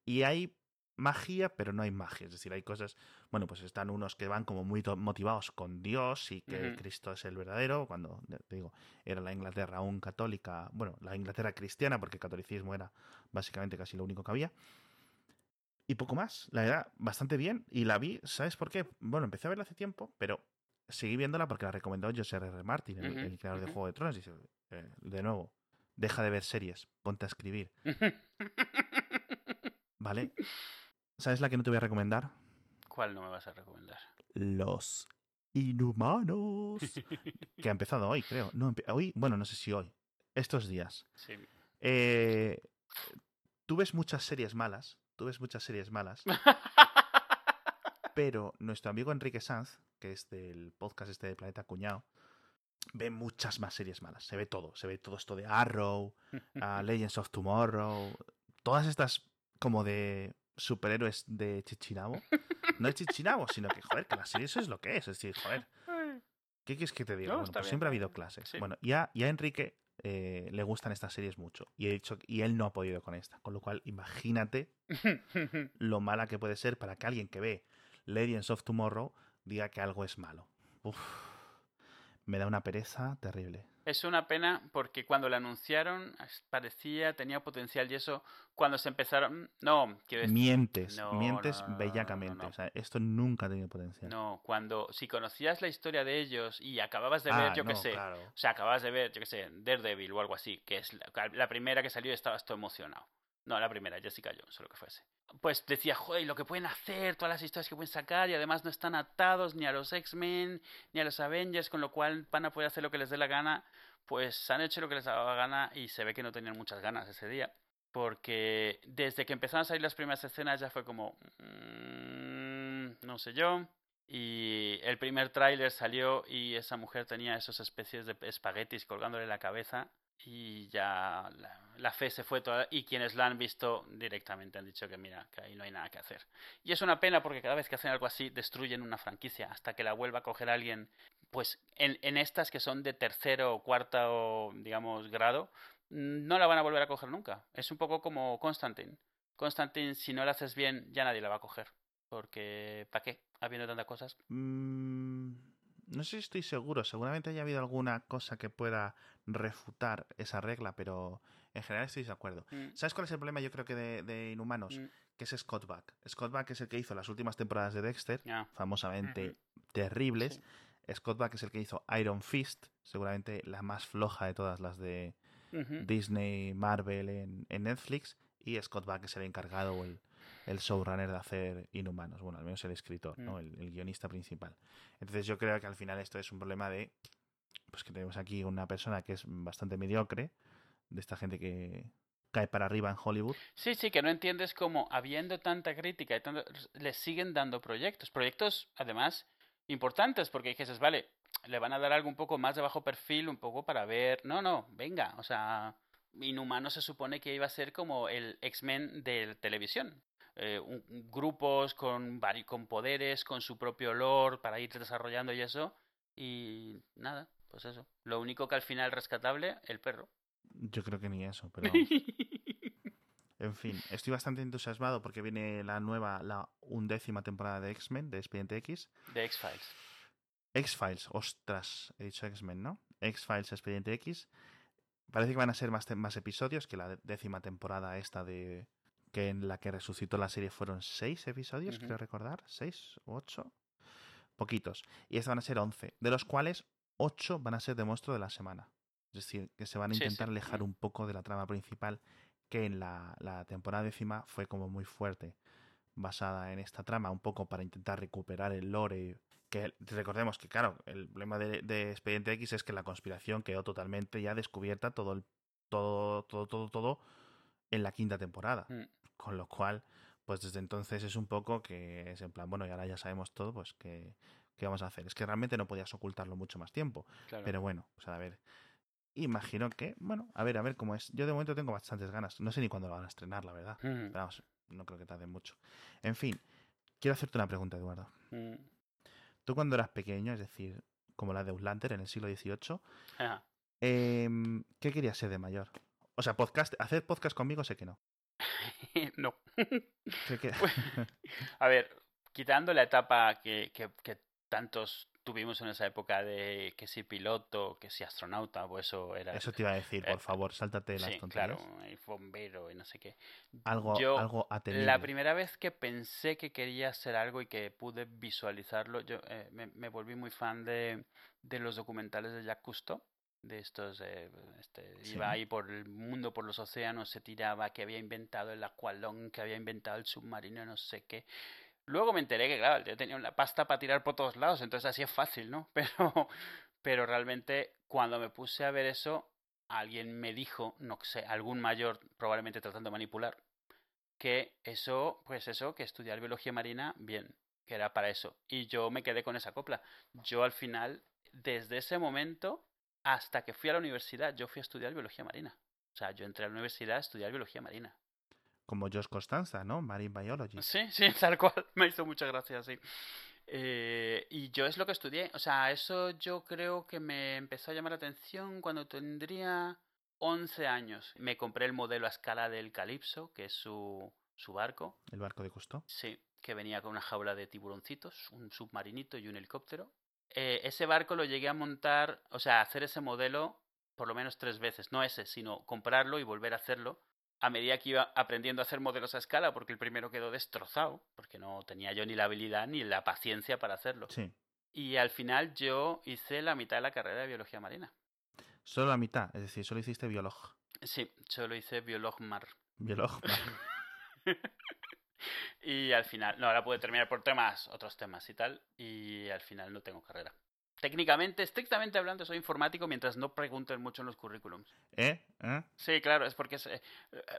Y hay magia, pero no hay magia. Es decir, hay cosas. Bueno, pues están unos que van como muy motivados con Dios y que Cristo es el verdadero. Cuando, te digo, era la Inglaterra aún católica. Bueno, la Inglaterra cristiana, porque el catolicismo era básicamente casi lo único que había. Y poco más. La verdad, bastante bien. Y la vi, ¿sabes por qué? Bueno, empecé a verla hace tiempo, pero seguí viéndola porque la recomendó José R. Martin, el, creador de Juego de Tronos. Dice, eh, de nuevo, deja de ver series, ponte a escribir. ¿Vale? ¿Sabes la que no te voy a recomendar? ¿Cuál no me vas a recomendar? Los Inhumanos. que ha empezado hoy, creo. No, hoy, bueno, no sé si hoy. Estos días. Sí. Eh, tú ves muchas series malas. Tú ves muchas series malas. pero nuestro amigo Enrique Sanz, que es del podcast este de Planeta Cuñado, ve muchas más series malas. Se ve todo. Se ve todo esto de Arrow, uh, Legends of Tomorrow, todas estas como de superhéroes de Chichinabo. No es Chichinabo, sino que, joder, que la serie eso es lo que es. Es decir, joder. ¿Qué quieres que te diga? bueno, pues siempre ha habido clases. Bueno, ya, ya a Enrique eh, le gustan estas series mucho. Y he dicho, y él no ha podido con esta. Con lo cual, imagínate lo mala que puede ser para que alguien que ve Legends of Tomorrow diga que algo es malo. me da una pereza terrible. Es una pena porque cuando la anunciaron parecía, tenía potencial y eso, cuando se empezaron... No, quiero decir... Mientes, mientes bellacamente. O sea, esto nunca ha tenido potencial. No, cuando... Si conocías la historia de ellos y acababas de ver, ah, yo qué sé... O sea, acababas de ver, yo qué sé, Daredevil o algo así, que es la, la primera que salió y estabas todo emocionado. No, la primera, Jessica Jones, o lo que fuese. Pues decía, joder, lo que pueden hacer, todas las historias que pueden sacar, y además no están atados ni a los X-Men, ni a los Avengers, con lo cual van a poder hacer lo que les dé la gana. Pues han hecho lo que les daba gana y se ve que no tenían muchas ganas ese día. Porque desde que empezaron a salir las primeras escenas ya fue como. Mmm, no sé yo. Y el primer tráiler salió y esa mujer tenía esas especies de espaguetis colgándole la cabeza y ya la, la, fe se fue toda y quienes la han visto directamente han dicho que mira, que ahí no hay nada que hacer. Y es una pena porque cada vez que hacen algo así destruyen una franquicia hasta que la vuelva a coger alguien, pues en, en estas que son de tercero o cuarto, digamos, grado, no la van a volver a coger nunca. Es un poco como Constantine. Constantine, si no la haces bien, ya nadie la va a coger. Porque, ¿para qué? Habiendo tantas cosas. Mm, no sé si estoy seguro. Seguramente haya habido alguna cosa que pueda refutar esa regla, pero en general estoy de acuerdo. Mm. ¿Sabes cuál es el problema, yo creo que de, de Inhumanos? Mm. Que es Scott Back. Scott Back es el que hizo las últimas temporadas de Dexter, famosamente terribles. Sí. Scott Back es el que hizo Iron Fist, seguramente la más floja de todas las de. Disney, Marvel en, en Netflix. Y Scott Back es el encargado o el, el showrunner de hacer Inhumanos. Bueno, al menos el escritor, ¿no? Mm. El, el guionista principal. Entonces yo creo que al final esto es un problema de pues que tenemos aquí una persona que es bastante mediocre, de esta gente que cae para arriba en Hollywood. Sí, sí, que no entiendes cómo, habiendo tanta crítica y tanto, le siguen dando proyectos. Proyectos, además, importantes, porque dices, vale, le van a dar algo un poco más de bajo perfil, un poco para ver. No, no, venga, o sea, Inhumano se supone que iba a ser como el X-Men de televisión. Eh, un- grupos con, con poderes, con su propio lore para ir desarrollando y eso. Y nada, pues eso. Lo único que al final rescatable, el perro. Yo creo que ni eso, pero. En fin, estoy bastante entusiasmado porque viene la nueva, la undécima temporada de X-Men, de Expediente X. de X-Files. X-Files, ostras, he dicho X-Men, ¿no? X-Files, Expediente X. Parece que van a ser más, más episodios que la décima temporada esta de... que en la que resucitó la serie fueron seis episodios, creo recordar. ¿Seis o ocho? Poquitos. Y esta van a ser once, de los cuales ocho van a ser de monstruo de la semana. Es decir, que se van a Sí, sí. intentar alejar un poco de la trama principal que en la, la temporada décima fue como muy fuerte basada en esta trama, un poco para intentar recuperar el lore. Que recordemos que, claro, el problema de, de Expediente X es que la conspiración quedó totalmente ya descubierta todo el, todo, todo, todo, todo en la quinta temporada. Mm. Con lo cual, pues desde entonces es un poco que es en plan, bueno, y ahora ya sabemos todo, pues que qué vamos a hacer. Es que realmente no podías ocultarlo mucho más tiempo. Claro. Pero bueno, pues a ver. Imagino que, bueno, a ver, a ver cómo es. Yo de momento tengo bastantes ganas. No sé ni cuándo lo van a estrenar, la verdad. Mm, Pero vamos, no creo que tarde mucho. En fin, quiero hacerte una pregunta, Eduardo. mm. Tú cuando eras pequeño, es decir, como la de Outlander en el siglo XVIII, Ajá. em, ¿qué querías ser de mayor? O sea, podcast, hacer podcast conmigo sé que no. no. ¿Qué- qué- Pues, A ver, quitando la etapa que, que, que tantos tuvimos en esa época de que si piloto, que si astronauta, pues eso era... Eso te iba a decir, eh, por favor, sáltate las sí, tonterías. claro, y bombero y no sé qué. Algo, Yo, algo atenible. La primera vez que pensé que quería hacer algo y que pude visualizarlo, yo eh, me, me volví muy fan de, de los documentales de Jacques Cousteau. De estos, eh, este, Sí. iba ahí por el mundo, por los océanos, se tiraba, que había inventado el aqualón, que había inventado el submarino, no sé qué. Luego me enteré que, claro, yo tenía una pasta para tirar por todos lados, entonces así es fácil, ¿no? Pero, pero realmente cuando me puse a ver eso, alguien me dijo, no sé, algún mayor probablemente tratando de manipular, que eso, pues eso, que estudiar biología marina, bien, que era para eso. Y yo me quedé con esa copla. Yo al final, desde ese momento hasta que fui a la universidad, yo fui a estudiar biología marina. O sea, yo entré a la universidad a estudiar biología marina. Como Josh Costanza, ¿no? Marine Biology. Sí, sí, tal cual. Me hizo mucha gracia, sí. Eh, y yo es lo que estudié. O sea, eso yo creo que me empezó a llamar la atención cuando tendría 11 años. Me compré el modelo a escala del Calypso, que es su, su barco. El barco de Cousteau. Sí, que venía con una jaula de tiburoncitos, un submarinito y un helicóptero. Eh, ese barco lo llegué a montar, o sea, a hacer ese modelo por lo menos tres veces. No ese, sino comprarlo y volver a hacerlo a medida que iba aprendiendo a hacer modelos a escala, porque el primero quedó destrozado, porque no tenía yo ni la habilidad ni la paciencia para hacerlo. Sí. Y al final yo hice la mitad de la carrera de biología marina. Solo la mitad, es decir, solo hiciste biolog. Sí, solo hice biolog mar. Biolog. y al final, no, ahora pude terminar por temas, otros temas y tal, y al final no tengo carrera. Técnicamente, estrictamente hablando, soy informático mientras no pregunten mucho en los currículums. ¿Eh? ¿Eh? Sí, claro, es porque eh,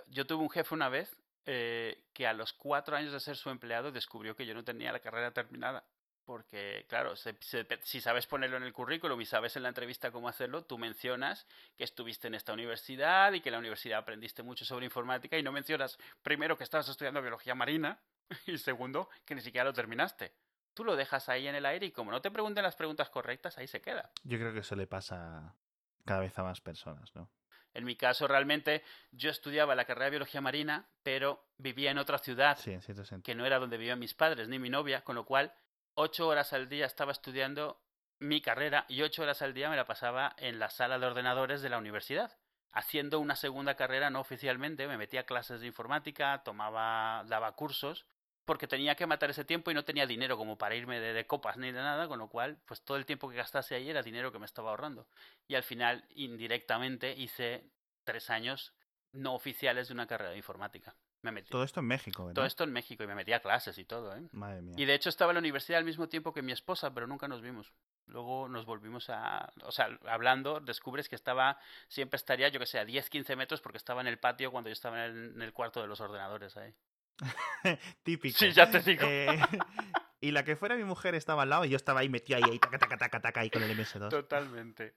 yo tuve un jefe una vez eh, que a los cuatro años de ser su empleado descubrió que yo no tenía la carrera terminada. Porque, claro, se- se- si sabes ponerlo en el currículum y sabes en la entrevista cómo hacerlo, tú mencionas que estuviste en esta universidad y que en la universidad aprendiste mucho sobre informática y no mencionas, primero, que estabas estudiando biología marina y segundo, que ni siquiera lo terminaste. Tú lo dejas ahí en el aire y como no te pregunten las preguntas correctas, ahí se queda. Yo creo que eso le pasa cada vez a más personas, ¿no? En mi caso, realmente, yo estudiaba la carrera de biología marina, pero vivía en otra ciudad Sí, en cierto sentido. que no era donde vivían mis padres ni mi novia, con lo cual ocho horas al día estaba estudiando mi carrera y ocho horas al día me la pasaba en la sala de ordenadores de la universidad, haciendo una segunda carrera no oficialmente, me metía a clases de informática, tomaba, daba cursos, porque tenía que matar ese tiempo y no tenía dinero como para irme de, de copas ni de nada, con lo cual, pues todo el tiempo que gastase ahí era dinero que me estaba ahorrando. Y al final, indirectamente, hice tres años no oficiales de una carrera de informática. Me metí. Todo esto en México, ¿verdad? Todo esto en México y me metí a clases y todo, ¿eh? Madre mía. Y de hecho estaba en la universidad al mismo tiempo que mi esposa, pero nunca nos vimos. Luego nos volvimos a... O sea, hablando, descubres que estaba... Siempre estaría, yo que sé, a 10, 15 metros porque estaba en el patio cuando yo estaba en el, en el cuarto de los ordenadores ahí. Típico. Sí, ya te digo. Eh, y la que fuera mi mujer estaba al lado y yo estaba ahí metido ahí, ahí taca, taca, taca, taca, ahí con el MS2. Totalmente.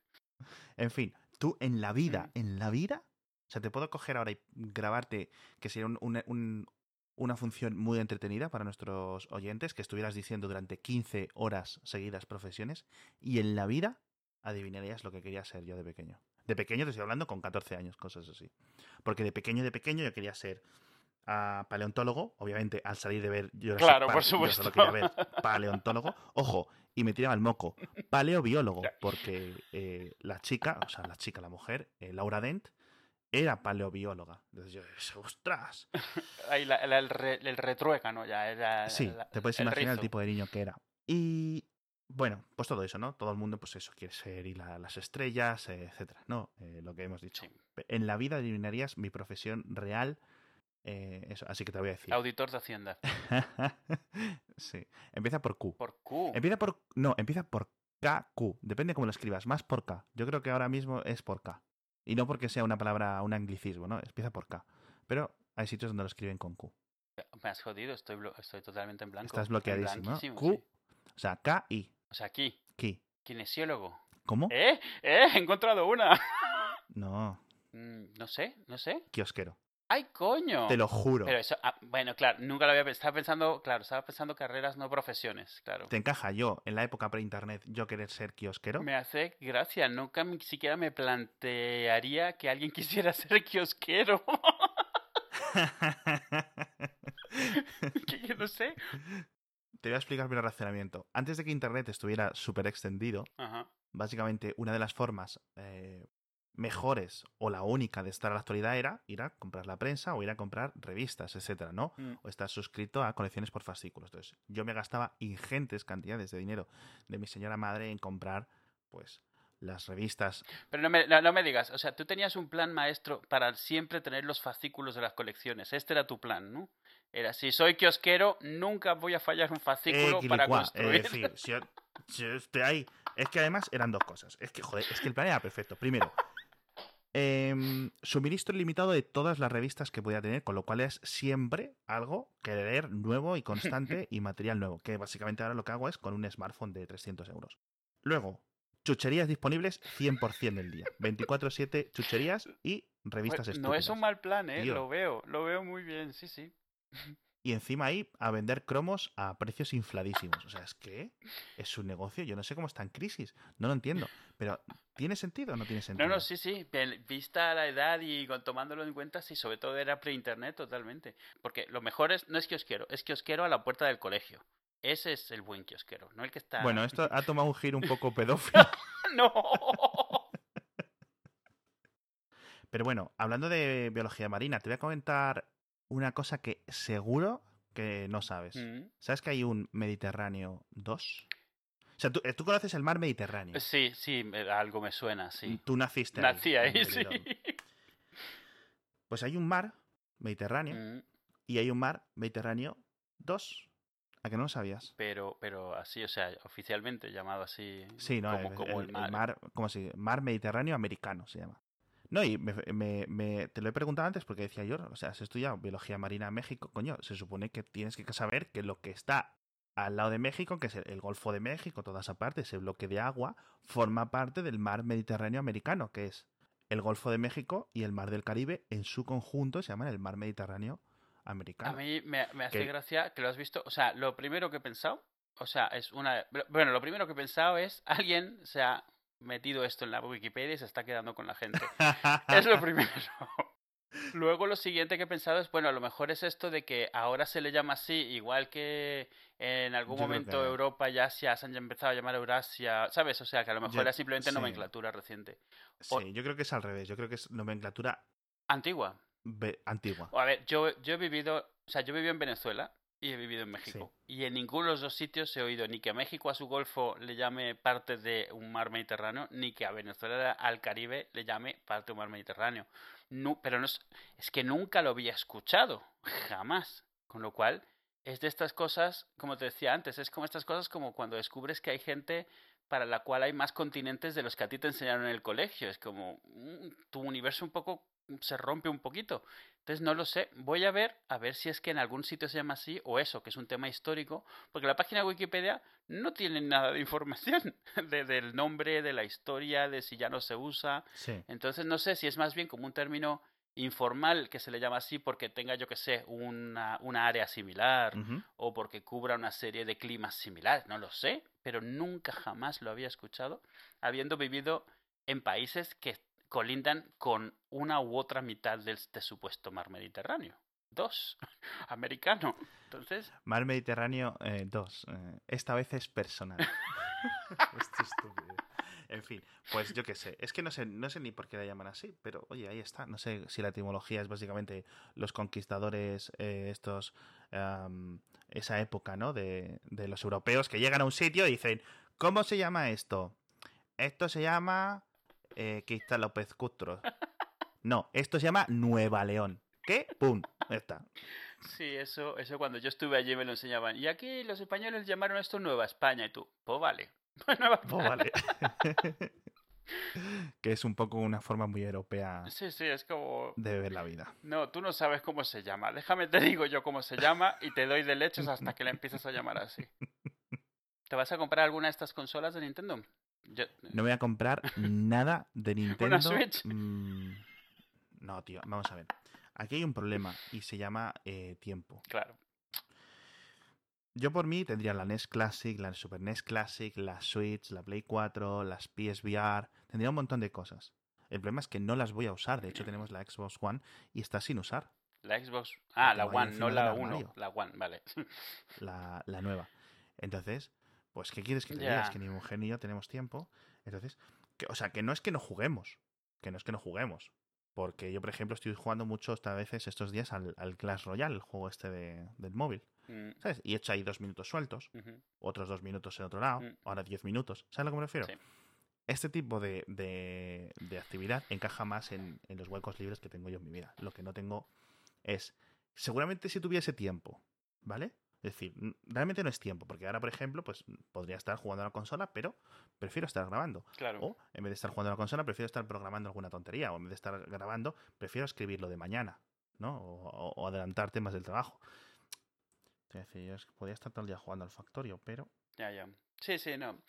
En fin, tú en la vida, en la vida, o sea, te puedo coger ahora y grabarte, que sería un- un- un- una función muy entretenida para nuestros oyentes, que estuvieras diciendo durante 15 horas seguidas profesiones, y en la vida adivinarías lo que quería ser yo de pequeño. De pequeño te estoy hablando con 14 años, cosas así. Porque de pequeño, de pequeño yo quería ser paleontólogo, obviamente al salir de ver Jurassic Claro, por Park, yo supuesto. solo quería ver paleontólogo. Ojo, y me tiraba el moco. Paleobiólogo, porque eh, la chica, o sea, la chica, la mujer, eh, Laura Dent, era paleobióloga. Entonces yo dije, ostras. Ahí la- la- el, re- el retrueca, ¿no? Ya era... Sí, la- te puedes el imaginar el tipo de niño que era. Y bueno, pues todo eso, ¿no? Todo el mundo, pues eso, quiere ser y la- las estrellas, etcétera, ¿no? Eh, lo que hemos dicho. Sí. En la vida adivinarías mi profesión real. Eh, eso, así que te voy a decir. Auditor de Hacienda. sí. Empieza por Q. Por Q. Empieza por. No, empieza por KQ. Depende cómo lo escribas. Más por K. Yo creo que ahora mismo es por K. Y no porque sea una palabra, un anglicismo, ¿no? Empieza por K. Pero hay sitios donde lo escriben con Q. Me has jodido, estoy, totalmente en blanco. Estás bloqueadísimo, ¿no? Q. sí. O sea, K-I. O sea, aquí, Ki. kinesiólogo. ¿Cómo? ¿Eh? ¿Eh? He encontrado una. No. Mm, no sé, no sé. Kiosquero. ¡Ay, coño! Te lo juro. Pero eso, ah, bueno, claro, nunca lo había pensado. Estaba pensando, claro, estaba pensando carreras, no profesiones, claro. ¿Te encaja yo, en la época pre-internet, yo querer ser kiosquero? Me hace gracia, nunca ni siquiera me plantearía que alguien quisiera ser kiosquero. que yo no sé. Te voy a explicar mi razonamiento. Antes de que Internet estuviera súper extendido, Ajá. básicamente una de las formas eh, mejores o la única de estar a la actualidad era ir a comprar la prensa o ir a comprar revistas, etcétera, ¿no? Mm. O estar suscrito a colecciones por fascículos. Entonces, yo me gastaba ingentes cantidades de dinero de mi señora madre en comprar, pues, las revistas. Pero no me, no, me digas, o sea, tú tenías un plan maestro para siempre tener los fascículos de las colecciones. Este era tu plan, ¿no? Era, si soy kiosquero, nunca voy a fallar un fascículo Eh, para construir. Es decir, si yo- si yo estoy ahí. Es que además eran dos cosas. Es que, joder, es que el plan era perfecto. Primero, em, suministro ilimitado de todas las revistas que podía tener, con lo cual es siempre algo que leer nuevo y constante y material nuevo. Que básicamente ahora lo que hago es con un smartphone de 300 euros. Luego, chucherías disponibles 100% del día. 24-7 chucherías y revistas Pues, estúpidas. no es un mal plan, ¿eh? Tío. Lo veo, lo veo muy bien, sí, sí. Y encima ahí a vender cromos a precios infladísimos. O sea, es que es un negocio, yo no sé cómo está en crisis, no lo entiendo. Pero, ¿tiene sentido o no tiene sentido? No, no, sí, sí. Vista la edad y con- tomándolo en cuenta, sí, sobre todo era pre-internet totalmente. Porque lo mejor es, no es kiosquero, es kiosquero a la puerta del colegio. Ese es el buen kiosquero, no el que está. Bueno, esto ha tomado un giro un poco pedófilo. ¡No! Pero bueno, hablando de biología marina, te voy a comentar una cosa que seguro que no sabes. Mm. ¿Sabes que hay un Mediterráneo 2? O sea, tú, eh, tú conoces el mar Mediterráneo. Sí, sí, me- algo me suena, sí. Tú naciste Nací ahí. sí. Pues hay un mar Mediterráneo Mm, y hay un mar Mediterráneo 2. ¿A que no lo sabías? Pero, pero así, o sea, oficialmente llamado así. Sí, no, como, el, como el- el, el mar. mar, ¿cómo se dice? Mar Mediterráneo americano se llama. No, y me, me- me- te lo he preguntado antes porque decía yo, o sea, has estudiado biología marina en México, coño, se supone que tienes que saber que lo que está al lado de México, que es el Golfo de México, toda esa parte, ese bloque de agua, forma parte del mar Mediterráneo americano, que es el Golfo de México y el mar del Caribe en su conjunto se llaman el mar Mediterráneo americano. A mí me, me hace Que- gracia que lo has visto. O sea, lo primero que he pensado, o sea, es una. Bueno, lo primero que he pensado es alguien se ha metido esto en la Wikipedia y se está quedando con la gente. Es lo primero. Luego lo siguiente que he pensado es, bueno, a lo mejor es esto de que ahora se le llama así, igual que en algún Yo momento que- Europa y Asia se han empezado a llamar Eurasia, ¿sabes? O sea, que a lo mejor Yo- era simplemente sí. nomenclatura reciente. Sí, yo creo que es al revés. Yo creo que es nomenclatura Antigua. antigua. A ver, yo, yo he vivido, o sea, yo vivido en Venezuela y he vivido en México. Y en ninguno de los dos sitios he oído ni que a México a su golfo le llame parte de un mar Mediterráneo, ni que a Venezuela al Caribe le llame parte de un mar Mediterráneo. No, pero no es, es que nunca lo había escuchado, jamás. Con lo cual, es de estas cosas, como te decía antes, es como estas cosas como cuando descubres que hay gente para la cual hay más continentes de los que a ti te enseñaron en el colegio. Es como mm, tu universo un poco se rompe un poquito. Entonces no lo sé. Voy a ver a ver si es que en algún sitio se llama así o eso, que es un tema histórico, porque la página de Wikipedia no tiene nada de información de- del nombre, de la historia, de si ya no se usa. Sí. Entonces no sé si es más bien como un término informal que se le llama así porque tenga, yo que sé, una, una área similar o porque cubra una serie de climas similares, no lo sé, pero nunca jamás lo había escuchado, habiendo vivido en países que colindan con una u otra mitad del este supuesto mar Mediterráneo. Dos, americano. Entonces, Mar Mediterráneo 2. esta vez es personal. Esto es estúpido. En fin, pues yo qué sé. Es que no sé, no sé ni por qué la llaman así, pero oye, ahí está. No sé si la etimología es básicamente los conquistadores, eh, estos, esa época, ¿no? De, de los europeos que llegan a un sitio y dicen, ¿cómo se llama esto? Esto se llama eh, Quista López Custros. No, esto se llama Nueva León. ¿Qué? ¡Pum! Está. sí, eso, eso cuando yo estuve allí me lo enseñaban. Y aquí los españoles llamaron esto Nueva España y tú, pues vale. Nueva Pues vale. que es un poco una forma muy europea Sí, sí, es como... de ver la vida. No, tú no sabes cómo se llama. Déjame te digo yo cómo se llama y te doy de leches hasta que la empiezas a llamar así. ¿Te vas a comprar alguna de estas consolas de Nintendo? Yo- No voy a comprar nada de Nintendo. Switch? mm, No, tío, vamos a ver. Aquí hay un problema y se llama eh, tiempo. Claro. Yo por mí tendría la NES Classic, la Super NES Classic, la Switch, la Play 4, las PSVR. Tendría un montón de cosas. El problema es que no las voy a usar. De hecho, tenemos la Xbox One y está sin usar. La Xbox. Ah, la One, no la del 1. armario. La One, vale. la, la nueva. Entonces, pues, ¿qué quieres que te diga? Es que ni mujer ni yo tenemos tiempo. Entonces, que, o sea, que no es que no juguemos. Que no es que no juguemos. Porque yo, por ejemplo, estoy jugando mucho esta veces estos días al, al Clash Royale, el juego este de- del móvil. Mm, ¿Sabes? Y he hecho ahí dos minutos sueltos, otros dos minutos en otro lado, Mm. ahora diez minutos. ¿Sabes a lo que me refiero? Sí. Este tipo de, de- de actividad encaja más en, en los huecos libres que tengo yo en mi vida. Lo que no tengo es, seguramente si tuviese tiempo, ¿vale? Es decir, realmente no es tiempo, porque ahora, por ejemplo, pues podría estar jugando a la consola, pero prefiero estar grabando. Claro. O en vez de estar jugando a la consola, prefiero estar programando alguna tontería. O en vez de estar grabando, prefiero escribirlo de mañana, ¿no? O, o- adelantar temas del trabajo. Es decir, yo podría estar todo el día jugando al factorio, pero Ya, ya. Sí, sí, no.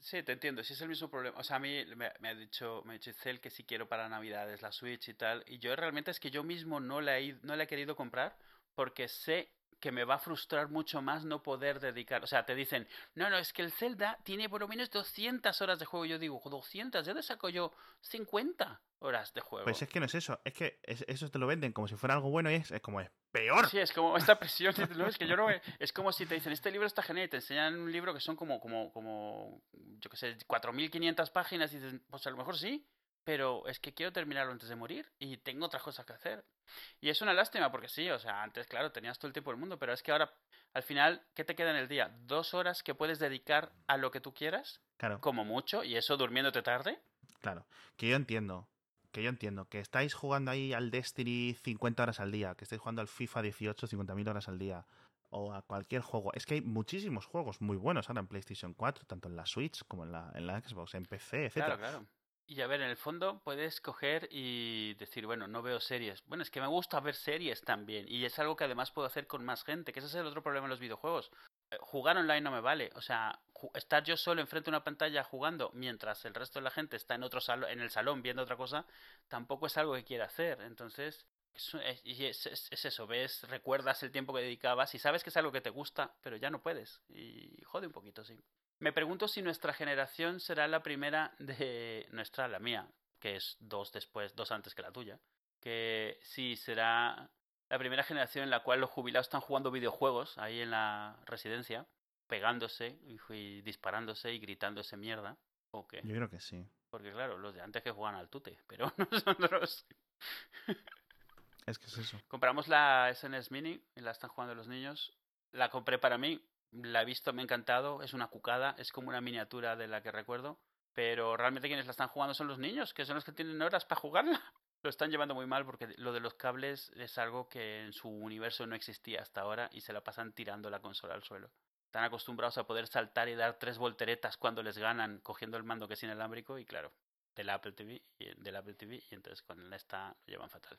Sí, te entiendo. Sí es el mismo problema. O sea, a mí me, me ha dicho, me ha dicho Itzel que si quiero para Navidades la Switch y tal. Y yo realmente es que yo mismo no la he, no la he querido comprar porque sé que me va a frustrar mucho más no poder dedicar. O sea, te dicen, no, no, es que el Zelda tiene por lo menos 200 horas de juego. Yo digo, 200, ¿de dónde saco yo 50 horas de juego? Pues es que no es eso, es que es- eso te lo venden como si fuera algo bueno y es, es como es peor. Sí, es como esta presión, no, es que yo no me- es como si te dicen, este libro está genial, y te enseñan un libro que son como, como, como, yo qué sé, 4.500 páginas, y dices, pues a lo mejor sí, pero es que quiero terminarlo antes de morir y tengo otras cosas que hacer. Y es una lástima, porque sí, o sea, antes, claro, tenías todo el tiempo del mundo, pero es que ahora, al final, ¿qué te queda en el día? ¿Dos horas que puedes dedicar a lo que tú quieras? Claro, Como mucho, y eso durmiéndote tarde. claro. Que yo entiendo, que yo entiendo, que estáis jugando ahí al Destiny 50 horas al día, que estáis jugando al FIFA 18 50.000 horas al día, o a cualquier juego. Es que hay muchísimos juegos muy buenos ahora en PlayStation 4, tanto en la Switch como en la, en la Xbox, en PC, etcétera. Claro, claro. Y a ver, en el fondo puedes coger y decir, bueno, no veo series. Bueno, es que me gusta ver series también. Y es algo que además puedo hacer con más gente, que ese es el otro problema en los videojuegos. eh, jugar online no me vale. O sea, estar yo solo enfrente de una pantalla jugando mientras el resto de la gente está en otro salón, en el salón viendo otra cosa, tampoco es algo que quiera hacer. Entonces, es, es, eso, ves, recuerdas el tiempo que dedicabas y sabes que es algo que te gusta, pero ya no puedes. Y jode un poquito, sí. Me pregunto si nuestra generación será la primera de nuestra, la mía, que es dos después, dos antes que la tuya. Que si será la primera generación en la cual los jubilados están jugando videojuegos ahí en la residencia, pegándose y, disparándose y gritándose mierda. ¿O qué? Yo creo que sí. Porque claro, los de antes que juegan al tute, pero nosotros... es que es eso. Compramos la SNES Mini y la están jugando los niños. La compré para mí, la he visto, me ha encantado, es una cucada, es como una miniatura de la que recuerdo. Pero realmente quienes la están jugando son los niños, que son los que tienen horas para jugarla. Lo están llevando muy mal porque lo de los cables es algo que en su universo no existía hasta ahora y se la pasan tirando la consola al suelo. Están acostumbrados a poder saltar y dar tres volteretas cuando les ganan cogiendo el mando que es inalámbrico y claro, del Apple TV y del Apple TV y entonces con esta lo llevan fatal.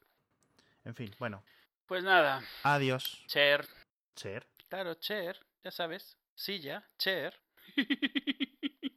En fin, bueno. Pues nada. Adiós. Cher. Cher. Claro, Cher, ya sabes. Silla, Cher.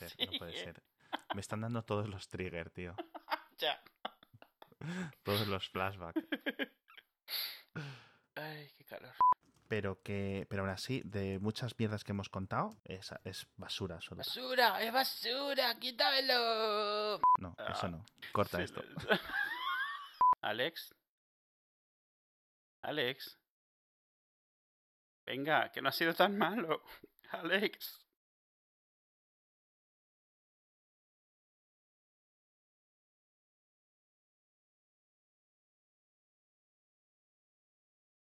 no. No puede ser, no puede ser. Me están dando todos los triggers, tío. ya. Todos los flashbacks. Ay, qué calor. Pero que, pero aún así, de muchas mierdas que hemos contado, es, es basura solo. ¡Basura! ¡Es basura! ¡Quítamelo! No, eso ah, no. Corta esto. Alex. Alex. Venga, que no ha sido tan malo. Alex.